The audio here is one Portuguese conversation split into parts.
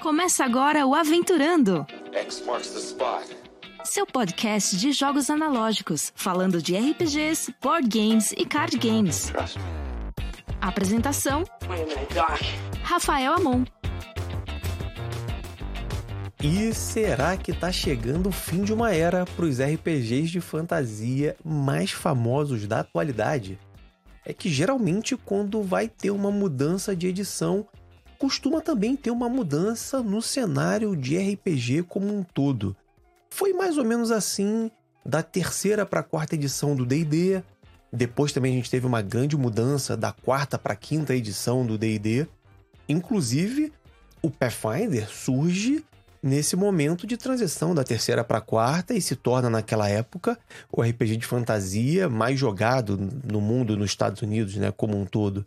Começa agora o Aventurando, X marks the spot. seu podcast de jogos analógicos, falando de RPGs, board games e card games. Apresentação. Rafael Amon. E será que tá chegando o fim de uma era para os RPGs de fantasia mais famosos da atualidade? É que geralmente quando vai ter uma mudança de edição, costuma também ter uma mudança no cenário de RPG como um todo. Foi mais ou menos assim da terceira para a quarta edição do D&D. Depois também a gente teve uma grande mudança da quarta para a quinta edição do D&D. Inclusive, o Pathfinder surge nesse momento de transição da terceira para a quarta e se torna naquela época o RPG de fantasia mais jogado no mundo nos Estados Unidos, né, como um todo.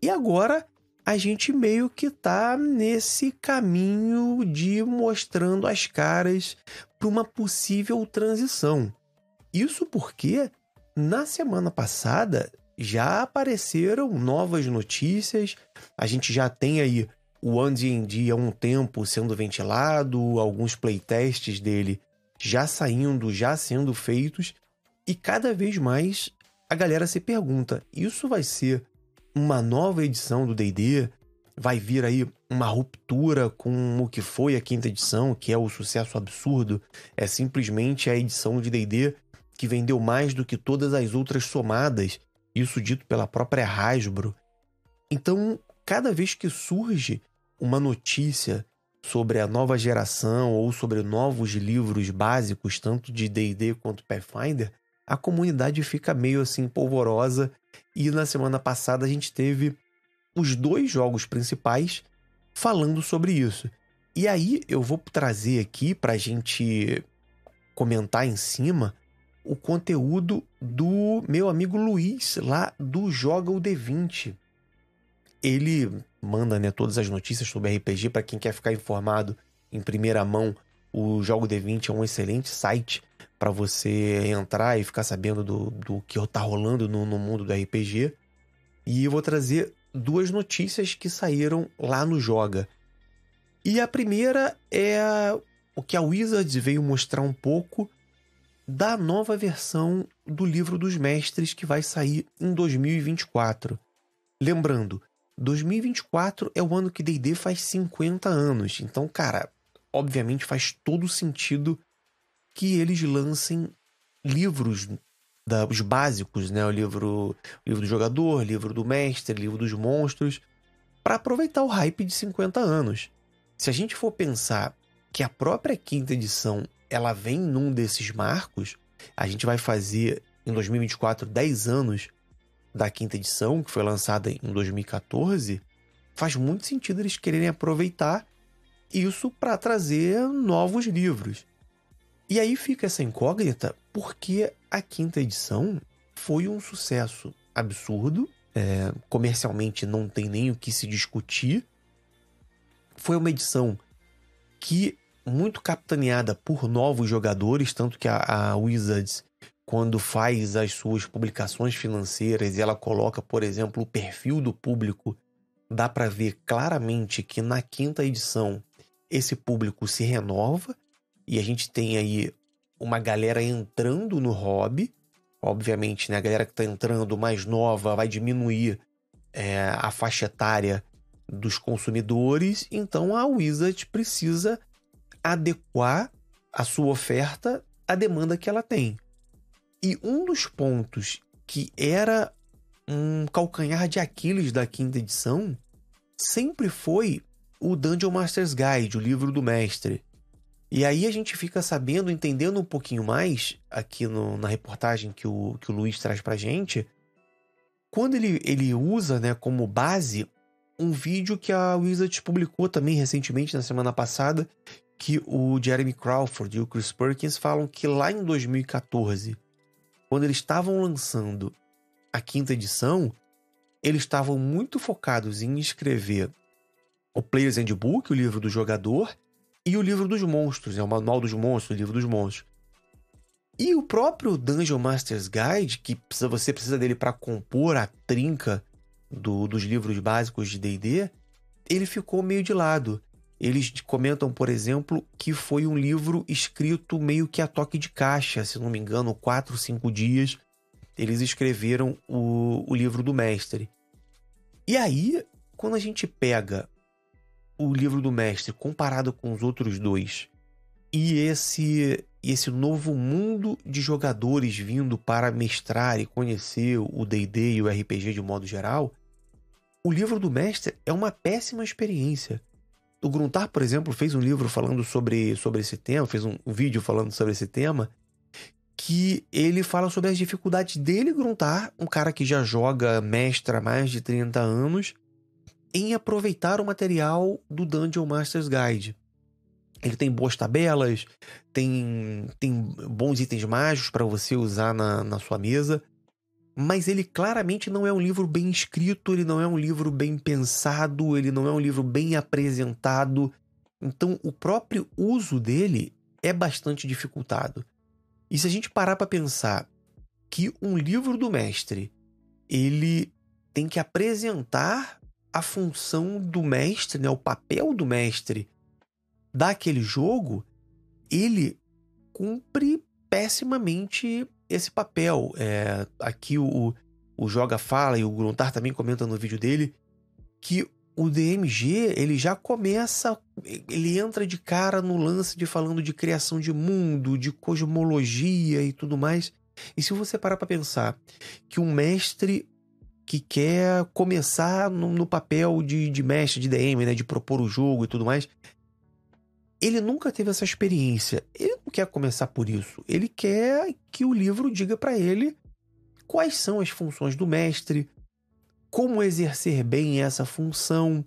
E agora a gente meio que tá nesse caminho de mostrando as caras para uma possível transição. Isso porque na semana passada já apareceram novas notícias, a gente já tem aí o AD&D há um tempo sendo ventilado, alguns playtests dele já saindo, já sendo feitos, e cada vez mais a galera se pergunta: isso vai ser uma nova edição do D&D? Vai vir aí uma ruptura com o que foi a quinta edição, que é o sucesso absurdo? É simplesmente a edição de D&D que vendeu mais do que todas as outras somadas, isso dito pela própria Hasbro. Então, cada vez que surge uma notícia sobre a nova geração ou sobre novos livros básicos, tanto de D&D quanto Pathfinder, a comunidade fica meio assim polvorosa e na semana passada a gente teve os dois jogos principais falando sobre isso. E aí eu vou trazer aqui para a gente comentar em cima o conteúdo do meu amigo Luiz, lá do Joga o D20. Ele manda né, todas as notícias sobre RPG para quem quer ficar informado em primeira mão. O Jogo D20 é um excelente site para você entrar e ficar sabendo do, do que está rolando no, no mundo do RPG. E eu vou trazer duas notícias que saíram lá no Joga. E a primeira é o que a Wizards veio mostrar um pouco da nova versão do livro dos mestres que vai sair em 2024. Lembrando, 2024 é o ano que D&D faz 50 anos. Então, cara, obviamente faz todo sentido que eles lancem livros da, os básicos, né? O livro, o livro do jogador, livro do mestre, livro dos monstros, para aproveitar o hype de 50 anos. Se a gente for pensar que a própria quinta edição ela vem num desses marcos, a gente vai fazer em 2024 10 anos da quinta edição, que foi lançada em 2014, faz muito sentido eles quererem aproveitar isso para trazer novos livros. E aí fica essa incógnita, porque a quinta edição foi um sucesso absurdo, é, comercialmente não tem nem o que se discutir. Foi uma edição que muito capitaneada por novos jogadores, tanto que a, a Wizards quando faz as suas publicações financeiras e ela coloca, por exemplo, o perfil do público, dá para ver claramente que na quinta edição esse público se renova e a gente tem aí uma galera entrando no hobby. Obviamente, né, a galera que está entrando mais nova vai diminuir é, a faixa etária dos consumidores, então a Wizard precisa adequar a sua oferta à demanda que ela tem. E um dos pontos que era um calcanhar de Aquiles da quinta edição sempre foi o Dungeon Master's Guide, o livro do mestre. E aí a gente fica sabendo, entendendo um pouquinho mais aqui no, na reportagem que o, que o Luiz traz pra gente, quando ele, ele usa né, como base um vídeo que a Wizard publicou também recentemente, na semana passada, que o Jeremy Crawford e o Chris Perkins falam que lá em 2014 quando eles estavam lançando a quinta edição, eles estavam muito focados em escrever o Player's Handbook, o livro do jogador, e o livro dos monstros, é o Manual dos Monstros, o livro dos monstros. E o próprio Dungeon Master's Guide, que você precisa dele para compor a trinca do, dos livros básicos de D&D, ele ficou meio de lado. eles comentam, por exemplo, que foi um livro escrito meio que a toque de caixa, se não me engano, quatro, cinco dias. Eles escreveram o, o livro do mestre. E aí, quando a gente pega o livro do mestre comparado com os outros dois e esse esse novo mundo de jogadores vindo para mestrar e conhecer o D&D e o RPG de modo geral, o livro do mestre é uma péssima experiência. O Gruntar, por exemplo, fez um livro falando sobre, sobre esse tema, fez um, um vídeo falando sobre esse tema, que ele fala sobre as dificuldades dele, Gruntar, um cara que já joga mestre há mais de 30 anos, em aproveitar o material do Dungeon Master's Guide. Ele tem boas tabelas, tem, tem bons itens mágicos para você usar na, na sua mesa, mas ele claramente não é um livro bem escrito, ele não é um livro bem pensado, ele não é um livro bem apresentado. Então, o próprio uso dele é bastante dificultado. E se a gente parar para pensar que um livro do mestre ele tem que apresentar a função do mestre, né, o papel do mestre daquele jogo, ele cumpre pessimamente esse papel. É, aqui o, o Joga fala e o Gruntar também comenta no vídeo dele que o DMG ele já começa, ele entra de cara no lance de falando de criação de mundo, de cosmologia e tudo mais. E se você parar para pensar que um mestre que quer começar no, no papel de, de, mestre de DM, né, de propor o jogo e tudo mais, ele nunca teve essa experiência. Ele não quer começar por isso. Ele quer que o livro diga para ele quais são as funções do mestre, como exercer bem essa função,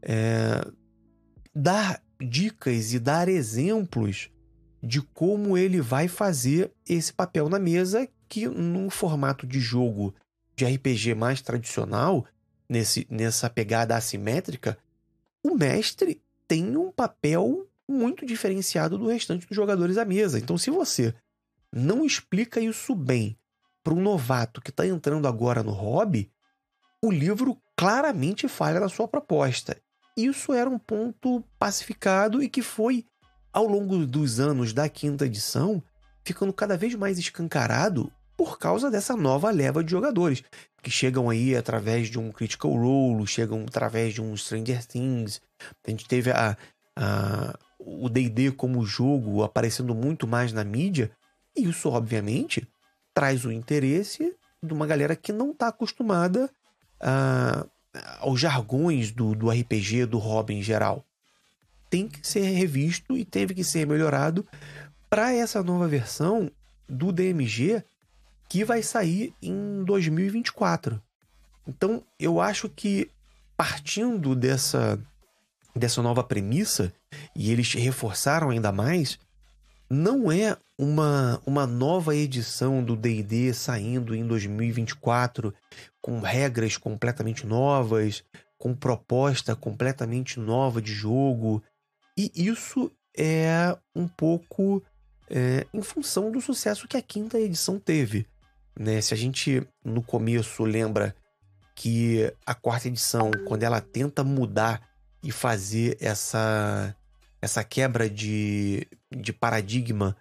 é, dar dicas e dar exemplos de como ele vai fazer esse papel na mesa, que num formato de jogo de RPG mais tradicional, nesse, nessa pegada assimétrica, o mestre tem um papel muito diferenciado do restante dos jogadores à mesa. Então, se você não explica isso bem para um novato que está entrando agora no hobby, o livro claramente falha na sua proposta. Isso era um ponto pacificado e que foi, ao longo dos anos da quinta edição, ficando cada vez mais escancarado por causa dessa nova leva de jogadores que chegam aí através de um Critical Role, chegam através de um Stranger Things. A gente teve a, a, o D&D como jogo aparecendo muito mais na mídia, e isso obviamente traz o interesse de uma galera que não está acostumada a, aos jargões do, do RPG, do hobby em geral. Tem que ser revisto e teve que ser melhorado para essa nova versão do DMG que vai sair em 2024. Então, eu acho que partindo dessa dessa nova premissa, e eles reforçaram ainda mais, não é uma, uma nova edição do DD saindo em 2024 com regras completamente novas, com proposta completamente nova de jogo. E isso é um pouco é, em função do sucesso que a quinta edição teve. Né? Se a gente no começo lembra que a quarta edição, quando ela tenta mudar e fazer essa, essa quebra de, de paradigma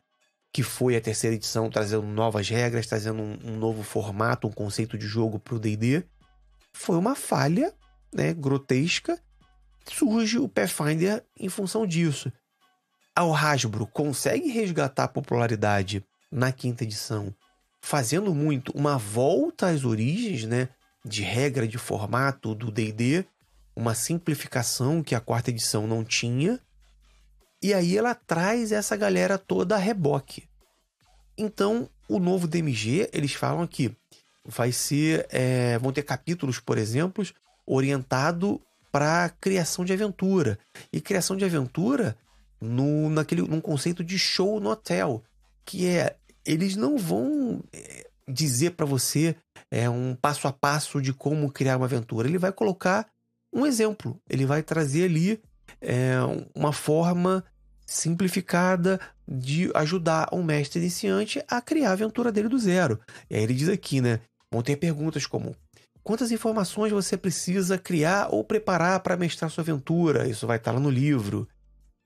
que foi a terceira edição, trazendo novas regras, trazendo um, um novo formato, um conceito de jogo para o D&D, foi uma falha né, grotesca. Surge o Pathfinder em função disso. O Hasbro consegue resgatar a popularidade na quinta edição, fazendo muito uma volta às origens, né, de regra de formato do D&D, uma simplificação que a quarta edição não tinha. E aí ela traz essa galera toda a reboque. Então, o novo DMG, eles falam que vai ser. É, vão ter capítulos, por exemplo, orientado para criação de aventura. E criação de aventura no, naquele, num conceito de show no hotel. Que é. Eles não vão é, dizer para você é, um passo a passo de como criar uma aventura. Ele vai colocar um exemplo. Ele vai trazer ali é, uma forma simplificada de ajudar um mestre iniciante a criar a aventura dele do zero. E aí ele diz aqui, né? Vão ter perguntas como: quantas informações você precisa criar ou preparar para mestrar sua aventura? Isso vai estar lá no livro.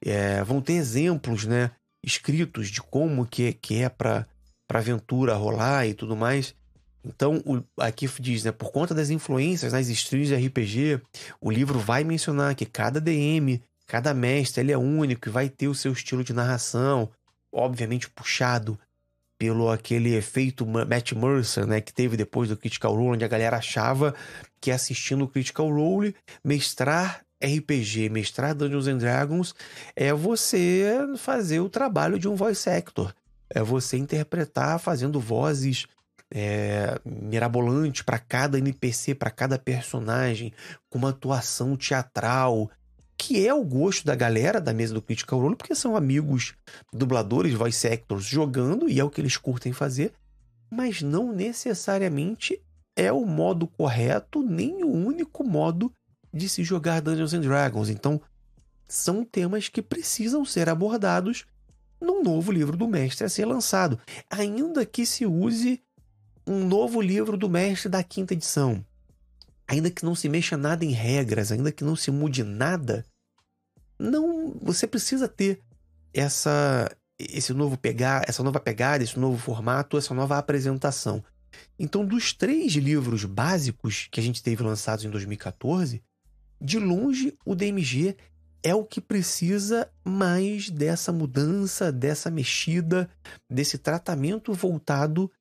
É, vão ter exemplos, né? Escritos de como que, que é para a aventura rolar e tudo mais. Então, o, aqui diz, né? Por conta das influências nas streams de RPG, o livro vai mencionar que cada DM, cada mestre, ele é único e vai ter o seu estilo de narração, obviamente puxado pelo aquele efeito Matt Mercer, né, que teve depois do Critical Role, onde a galera achava que assistindo o Critical Role, mestrar RPG, mestrar Dungeons and Dragons é você fazer o trabalho de um voice actor, é você interpretar fazendo vozes é, para cada NPC, para cada personagem, com uma atuação teatral, que é o gosto da galera da mesa do Critical Role, porque são amigos dubladores, voice actors jogando e é o que eles curtem fazer, mas não necessariamente é o modo correto, nem o único modo de se jogar Dungeons and Dragons. Então, são temas que precisam ser abordados num novo livro do mestre a ser lançado, ainda que se use um novo livro do mestre da quinta edição ainda que não se mexa nada em regras, ainda que não se mude nada, não, você precisa ter essa esse novo pegar, essa nova pegada, esse novo formato, essa nova apresentação. Então, dos três livros básicos que a gente teve lançados em 2014, de longe o DMG é o que precisa mais dessa mudança, dessa mexida, desse tratamento voltado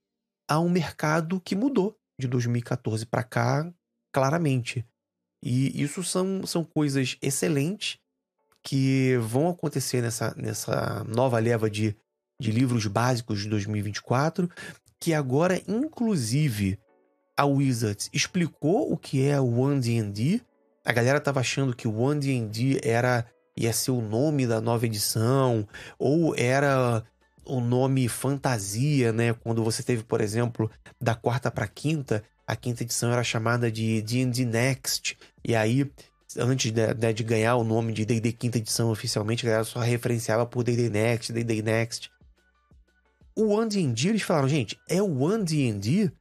a um mercado que mudou de 2014 para cá claramente. E isso são, são coisas excelentes que vão acontecer nessa, nessa nova leva de, de livros básicos de 2024, que agora, inclusive, a Wizards explicou o que é o One D&D. A galera tava achando que o One D&D era ia ser o nome da nova edição ou era o nome fantasia, né? Quando você teve, por exemplo, da quarta para quinta, a quinta edição era chamada de D&D Next, e aí, antes de, de, de ganhar o nome de D&D quinta edição oficialmente, a galera só referenciava por D&D Next, D&D Next. O One D&D, eles falaram, gente, é o One D&D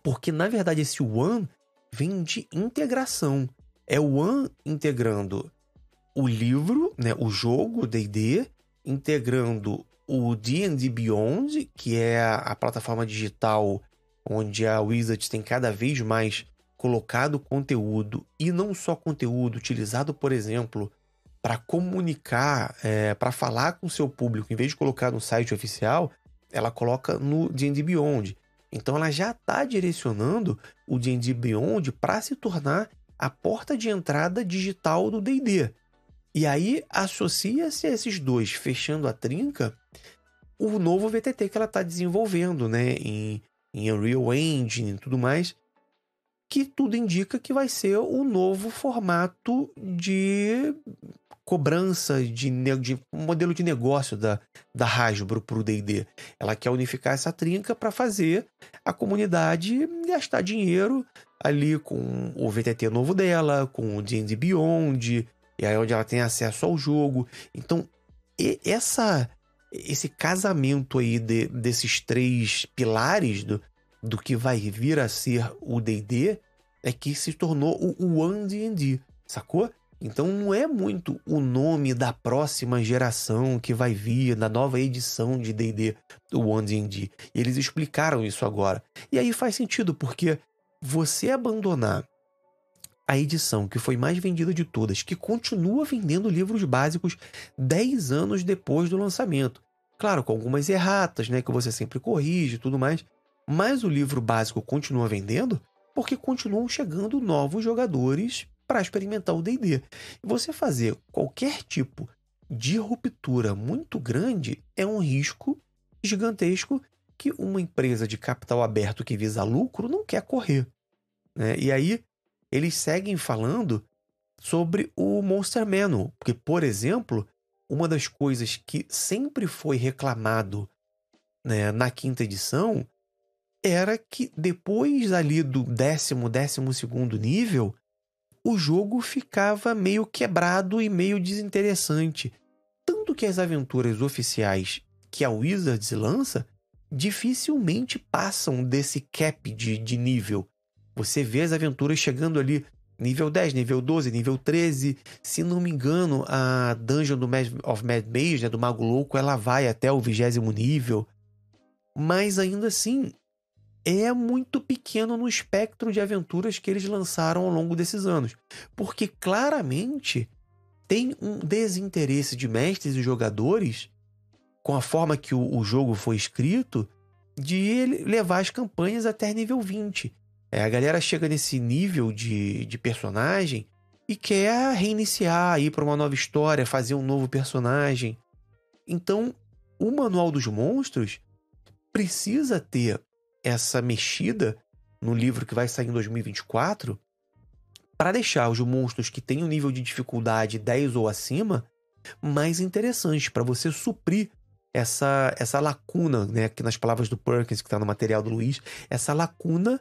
porque, na verdade, esse One vem de integração. É o One integrando o livro, né, o jogo D&D, integrando o D&D Beyond, que é a plataforma digital onde a Wizard tem cada vez mais colocado conteúdo e não só conteúdo utilizado, por exemplo, para comunicar, é, para falar com seu público, em vez de colocar no site oficial, ela coloca no D&D Beyond. Então ela já está direcionando o D&D Beyond para se tornar a porta de entrada digital do D&D. E aí associa-se a esses dois, fechando a trinca, o novo VTT que ela está desenvolvendo, né, em em Unreal Engine e tudo mais, que tudo indica que vai ser o novo formato de cobrança, de, de modelo de negócio da, da Hasbro para o D&D. Ela quer unificar essa trinca para fazer a comunidade gastar dinheiro ali com o VTT novo dela, com o D&D Beyond, e aí onde ela tem acesso ao jogo. Então, essa esse casamento aí de, desses três pilares do, do que vai vir a ser o D&D é que se tornou o One D&D, sacou? Então não é muito o nome da próxima geração que vai vir, da nova edição de D&D, o One D&D. Eles explicaram isso agora. E aí faz sentido, porque você abandonar a edição que foi mais vendida de todas, que continua vendendo livros básicos 10 anos depois do lançamento. Claro, com algumas erratas, né, que você sempre corrige e tudo mais, mas o livro básico continua vendendo porque continuam chegando novos jogadores para experimentar o D&D. Você fazer qualquer tipo de ruptura muito grande é um risco gigantesco que uma empresa de capital aberto que visa lucro não quer correr. Né? E aí eles seguem falando sobre o Monster Manual, porque, por exemplo, uma das coisas que sempre foi reclamado né, na quinta edição era que depois ali do décimo, décimo segundo nível, o jogo ficava meio quebrado e meio desinteressante. Tanto que as aventuras oficiais que a Wizards lança dificilmente passam desse cap de, de nível. Você vê as aventuras chegando ali Nível 10, nível 12, nível 13. Se não me engano, a Dungeon do Mad, of Mad Mage, né, do Mago Louco, ela vai até o vigésimo nível. Mas ainda assim, é muito pequeno no espectro de aventuras que eles lançaram ao longo desses anos. Porque claramente tem um desinteresse de mestres e jogadores com a forma que o, o jogo foi escrito de levar as campanhas até nível 20. É, a galera chega nesse nível de, de personagem e quer reiniciar, ir para uma nova história, fazer um novo personagem. Então, o Manual dos Monstros precisa ter essa mexida no livro que vai sair em 2024 para deixar os monstros que têm um nível de dificuldade 10 ou acima mais interessantes, para você suprir essa, essa lacuna, né, aqui nas palavras do Perkins, que está no material do Luiz, essa lacuna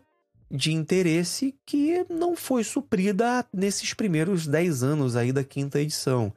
de interesse que não foi suprida nesses primeiros 10 anos aí da quinta edição.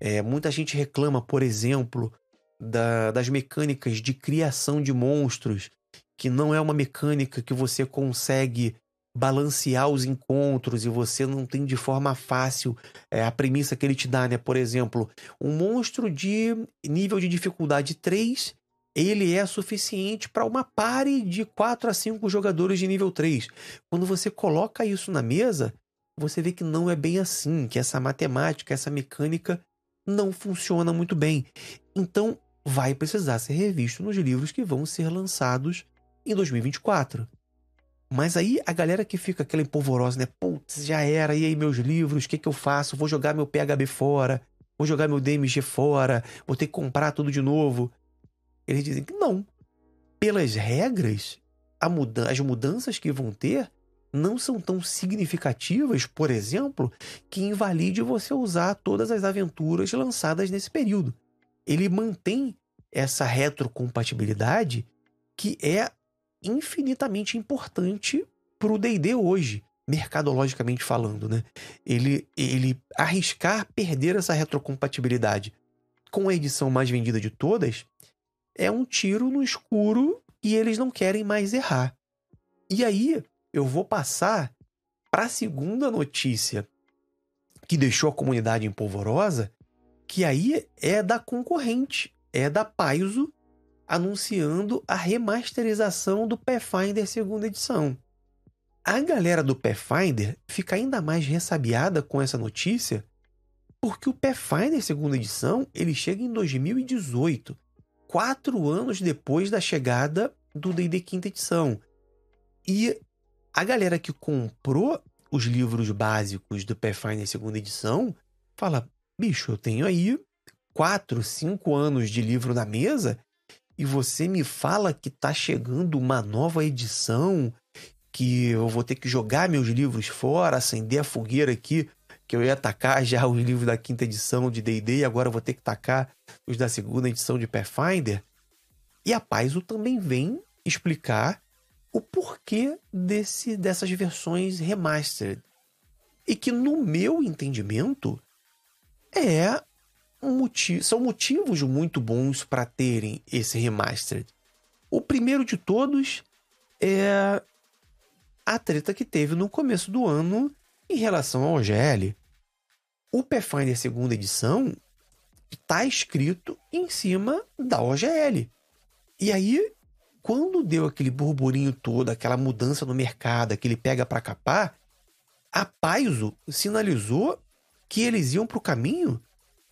É, muita gente reclama, por exemplo, da, das mecânicas de criação de monstros, que não é uma mecânica que você consegue balancear os encontros e você não tem de forma fácil é, a premissa que ele te dá, né? Por exemplo, um monstro de nível de dificuldade 3 ele é suficiente para uma pare de 4 a 5 jogadores de nível 3. Quando você coloca isso na mesa, você vê que não é bem assim, que essa matemática, essa mecânica não funciona muito bem. Então, vai precisar ser revisto nos livros que vão ser lançados em 2024. Mas aí a galera que fica aquela empolvorosa, né? Putz, já era, e aí meus livros, o que, que eu faço? Vou jogar meu PHB fora, vou jogar meu DMG fora, vou ter que comprar tudo de novo. Eles dizem que não. Pelas regras, as mudanças que vão ter não são tão significativas, por exemplo, que invalide você usar todas as aventuras lançadas nesse período. Ele mantém essa retrocompatibilidade que é infinitamente importante para o D&D hoje, mercadologicamente falando, né? Ele, ele arriscar perder essa retrocompatibilidade com a edição mais vendida de todas é um tiro no escuro e eles não querem mais errar. E aí eu vou passar para a segunda notícia que deixou a comunidade empolvorosa, que aí é da concorrente, é da Paizo anunciando a remasterização do Pathfinder segunda edição. A galera do Pathfinder fica ainda mais ressabiada com essa notícia, porque o Pathfinder segunda edição ele chega em 2018 quatro anos depois da chegada do D&D quinta edição. E a galera que comprou os livros básicos do Pathfinder segunda edição fala, bicho, eu tenho aí quatro, cinco anos de livro na mesa e você me fala que tá chegando uma nova edição, que eu vou ter que jogar meus livros fora, acender a fogueira aqui que eu ia atacar já os livros da quinta edição de D&D e agora vou ter que tacar os da segunda edição de Pathfinder. E a Paizo também vem explicar o porquê desse, dessas versões remastered. E que, no meu entendimento, é um motivo, são motivos muito bons para terem esse remastered. O primeiro de todos é a treta que teve no começo do ano em relação ao OGL, o Pathfinder segunda edição está escrito em cima da OGL. E aí, quando deu aquele burburinho todo, aquela mudança no mercado, aquele pega para capar, a Paizo sinalizou que eles iam para o caminho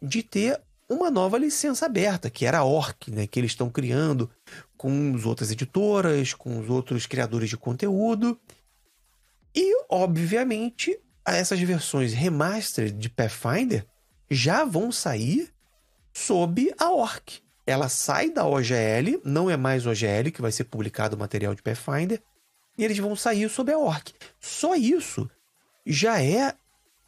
de ter uma nova licença aberta, que era a Orc, né, que eles estão criando com as outras editoras, com os outros criadores de conteúdo. E, obviamente, essas versões remastered de Pathfinder já vão sair sob a ORC. Ela sai da OGL, não é mais OGL que vai ser publicado o material de Pathfinder, e eles vão sair sob a ORC. Só isso já é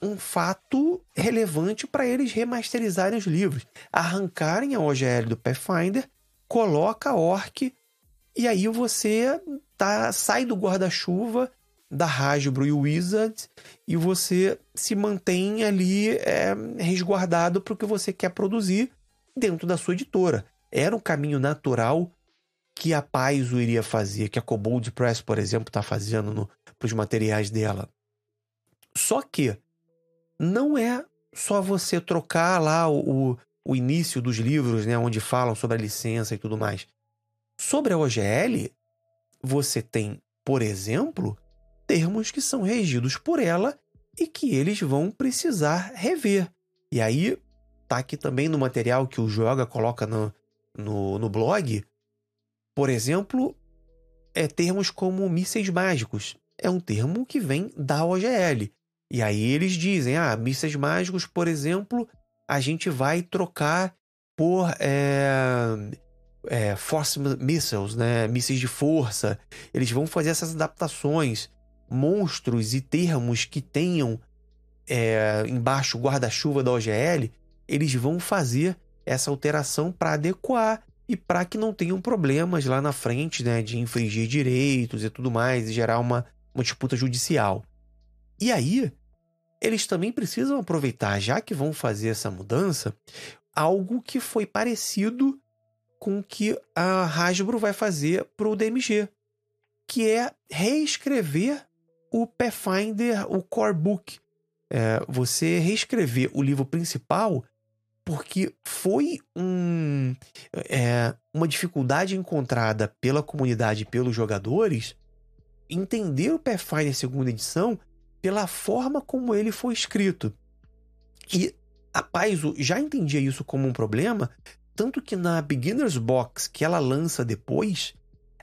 um fato relevante para eles remasterizarem os livros, arrancarem a OGL do Pathfinder, coloca a ORC e aí você tá sai do guarda-chuva da Hasbro e Wizards e você se mantém ali é, resguardado para o que você quer produzir dentro da sua editora. Era um caminho natural que a Paizo iria fazer, que a Cobold Press, por exemplo, está fazendo para os materiais dela. Só que não é só você trocar lá o, o início dos livros, né, onde falam sobre a licença e tudo mais. Sobre a OGL, você tem, por exemplo, termos que são regidos por ela e que eles vão precisar rever. E aí, tá aqui também no material que o Joga coloca no, no, no blog, por exemplo, é termos como mísseis mágicos. É um termo que vem da OGL. E aí eles dizem, ah, mísseis mágicos, por exemplo, a gente vai trocar por é, é, force missiles, né? mísseis de força. Eles vão fazer essas adaptações. Monstros e termos que tenham é, embaixo guarda-chuva da OGL, eles vão fazer essa alteração para adequar e para que não tenham problemas lá na frente, né, de infringir direitos e tudo mais e gerar uma, uma disputa judicial. E aí, eles também precisam aproveitar, já que vão fazer essa mudança, algo que foi parecido com o que a Hasbro vai fazer para o DMG, que é reescrever o Pathfinder, o Core Book. É, você reescrever o livro principal porque foi um, é, uma dificuldade encontrada pela comunidade pelos jogadores entender o Pathfinder segunda edição pela forma como ele foi escrito. E a Paizo já entendia isso como um problema, tanto que na Beginner's Box que ela lança depois,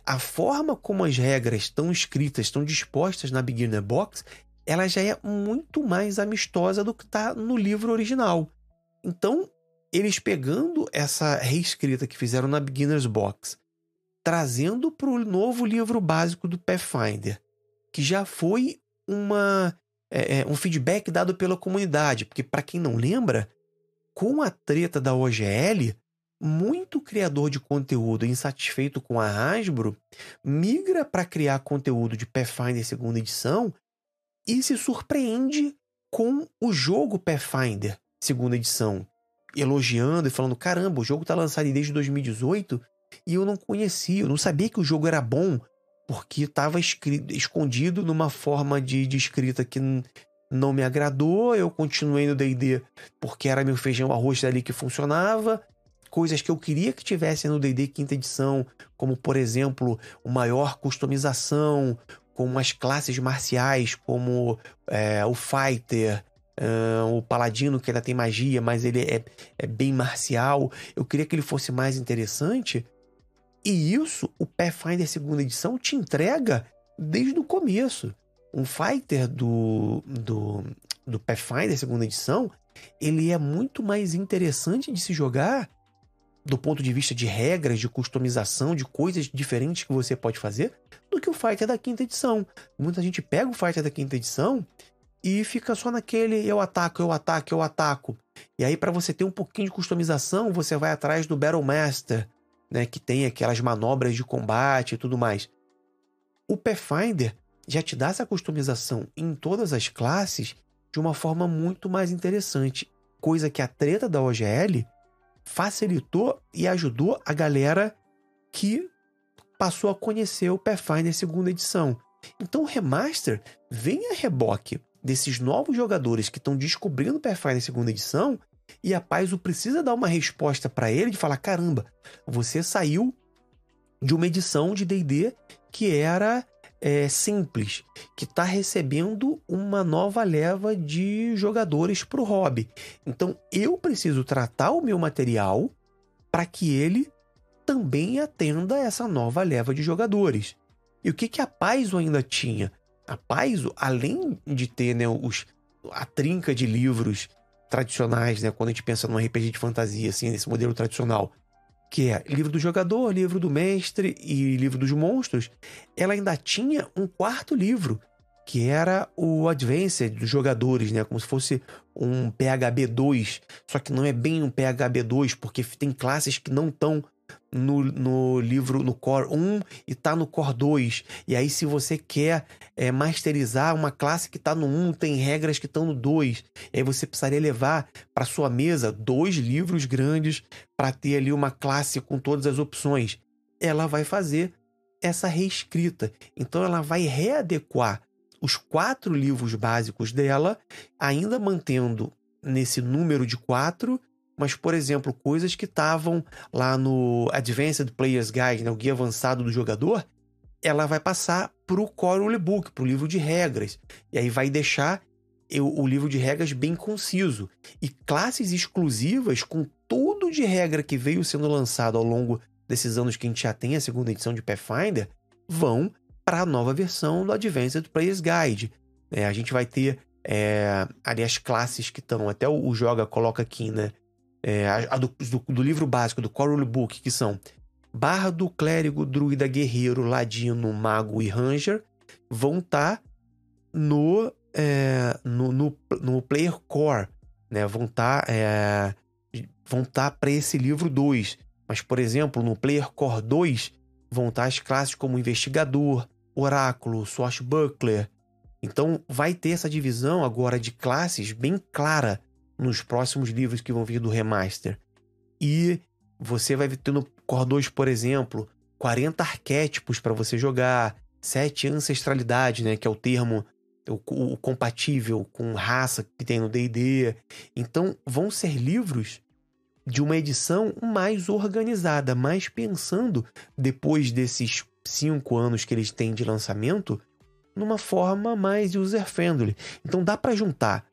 a forma como as regras estão escritas, estão dispostas na Beginner Box, ela já é muito mais amistosa do que está no livro original. Então, eles pegando essa reescrita que fizeram na Beginner's Box, trazendo para o novo livro básico do Pathfinder, que já foi uma, é, é um feedback dado pela comunidade, porque para quem não lembra, com a treta da OGL, muito criador de conteúdo insatisfeito com a Hasbro migra para criar conteúdo de Pathfinder segunda edição e se surpreende com o jogo Pathfinder segunda edição, elogiando e falando: caramba, o jogo tá lançado desde 2018 e eu não conhecia, eu não sabia que o jogo era bom, porque estava escondido numa forma de, de escrita que não me agradou. Eu continuei no DD porque era meu feijão arroz ali que funcionava. Coisas que eu queria que tivessem no DD quinta edição, como por exemplo, maior customização, com as classes marciais, como é, o Fighter, Uh, o Paladino, que ainda tem magia, mas ele é, é bem marcial. Eu queria que ele fosse mais interessante. E isso, o Pathfinder segunda edição te entrega desde o começo. Um fighter do, do, do Pathfinder segunda edição, ele é muito mais interessante de se jogar do ponto de vista de regras, de customização, de coisas diferentes que você pode fazer, do que o fighter da quinta edição. Muita gente pega o fighter da quinta edição e fica só naquele eu ataco, eu ataco, eu ataco. E aí, para você ter um pouquinho de customização, você vai atrás do Battle Master, né, que tem aquelas manobras de combate e tudo mais. O Pathfinder já te dá essa customização em todas as classes de uma forma muito mais interessante, coisa que a treta da OGL facilitou e ajudou a galera que passou a conhecer o Pathfinder segunda edição. Então o remaster vem a reboque desses novos jogadores que estão descobrindo o Pathfinder segunda edição e a Paizo precisa dar uma resposta para ele de falar: caramba, você saiu de uma edição de DD que era é, simples, que está recebendo uma nova leva de jogadores para o hobby. Então eu preciso tratar o meu material para que ele também atenda essa nova leva de jogadores. E o que, que a Paizo ainda tinha? A Paizo, além de ter né, os, a trinca de livros tradicionais, né, quando a gente pensa num RPG de fantasia, assim, nesse modelo tradicional, que é livro do jogador, livro do mestre e livro dos monstros, ela ainda tinha um quarto livro, que era o Advanced dos jogadores, né? Como se fosse um PHB 2, só que não é bem um PHB 2, porque tem classes que não estão no, no livro, no Core 1 e tá no Core 2. E aí, se você quer é, masterizar uma classe que tá no 1, tem regras que estão no 2. E aí você precisaria levar para sua mesa dois livros grandes para ter ali uma classe com todas as opções. Ela vai fazer essa reescrita. Então ela vai readequar os quatro livros básicos dela, ainda mantendo nesse número de quatro, mas, por exemplo, coisas que estavam lá no Advanced Player's Guide, né, o guia avançado do jogador, ela vai passar para o Core Rulebook, para o livro de regras. E aí vai deixar o livro de regras bem conciso. E classes exclusivas com tudo de regra que veio sendo lançado ao longo desses anos que a gente já tem a segunda edição de Pathfinder, vão para a nova versão do Advanced Player's Guide. É, a gente vai ter é, ali as classes que estão, até o, o, Joga coloca aqui, né? É, a, a do, do, do, livro básico, do Core Book, que são Bardo, Clérigo, Druida, Guerreiro, Ladino, Mago e Ranger, vão estar tá no, é, no, no, no, Player Core, né? Vão estar tá, é, vão tá para esse livro 2. Mas, por exemplo, no Player Core 2 vão estar as classes como Investigador, Oráculo, Swashbuckler. Então, vai ter essa divisão agora de classes bem clara nos próximos livros que vão vir do remaster. E você vai ter no Core 2, por exemplo, 40 arquétipos para você jogar, 7 ancestralidade, né, que é o termo o, o compatível com raça que tem no D&D. Então, vão ser livros de uma edição mais organizada, mais pensando, depois desses cinco anos que eles têm de lançamento, numa forma mais user-friendly. Então dá para juntar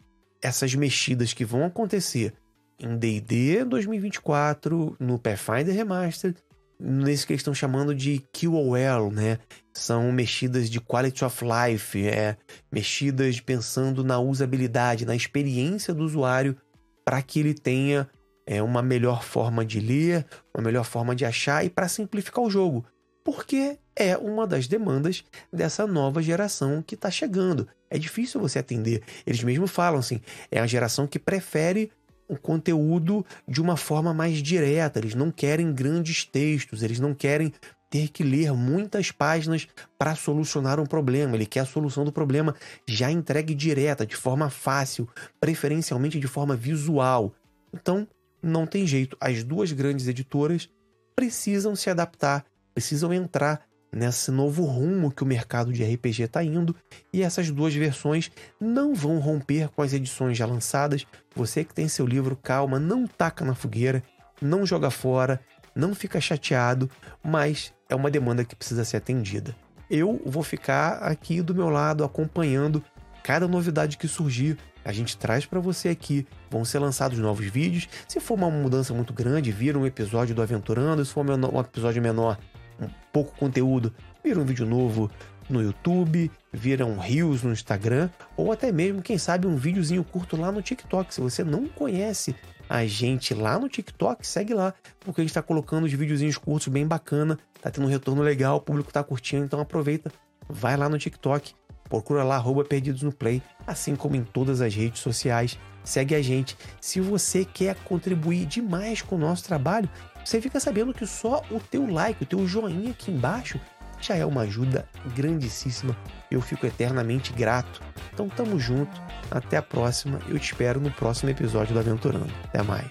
essas mexidas que vão acontecer em D&D 2024, no Pathfinder Remastered, nesse que eles estão chamando de QOL, né? São mexidas de quality of life, é, mexidas pensando na usabilidade, na experiência do usuário, para que ele tenha é uma melhor forma de ler, uma melhor forma de achar e para simplificar o jogo, porque é uma das demandas dessa nova geração que está chegando. É difícil você atender. Eles mesmos falam assim, é a geração que prefere o conteúdo de uma forma mais direta. Eles não querem grandes textos, eles não querem ter que ler muitas páginas para solucionar um problema. Ele quer a solução do problema já entregue direta, de forma fácil, preferencialmente de forma visual. Então, não tem jeito. As duas grandes editoras precisam se adaptar, precisam entrar nesse novo rumo que o mercado de RPG está indo e essas duas versões não vão romper com as edições já lançadas. Você que tem seu livro, calma, não taca na fogueira, não joga fora, não fica chateado, mas é uma demanda que precisa ser atendida. Eu vou ficar aqui do meu lado acompanhando cada novidade que surgir a gente traz para você aqui. Vão ser lançados novos vídeos. Se for uma mudança muito grande, vira um episódio do Aventurando. Se for um episódio menor, pouco conteúdo, vira um vídeo novo no YouTube, vira um Reels no Instagram, ou até mesmo, quem sabe, um videozinho curto lá no TikTok. Se você não conhece a gente lá no TikTok, segue lá, porque a gente está colocando os videozinhos curtos bem bacana, tá tendo um retorno legal, o público tá curtindo, então aproveita, vai lá no TikTok Procura lá, arroba Perdidos no Play, assim como em todas as redes sociais. Segue a gente. Se você quer contribuir demais com o nosso trabalho, você fica sabendo que só o teu like, o teu joinha aqui embaixo já é uma ajuda grandíssima. Eu fico eternamente grato. Então tamo junto. Até a próxima. Eu te espero no próximo episódio do Aventurando. Até mais.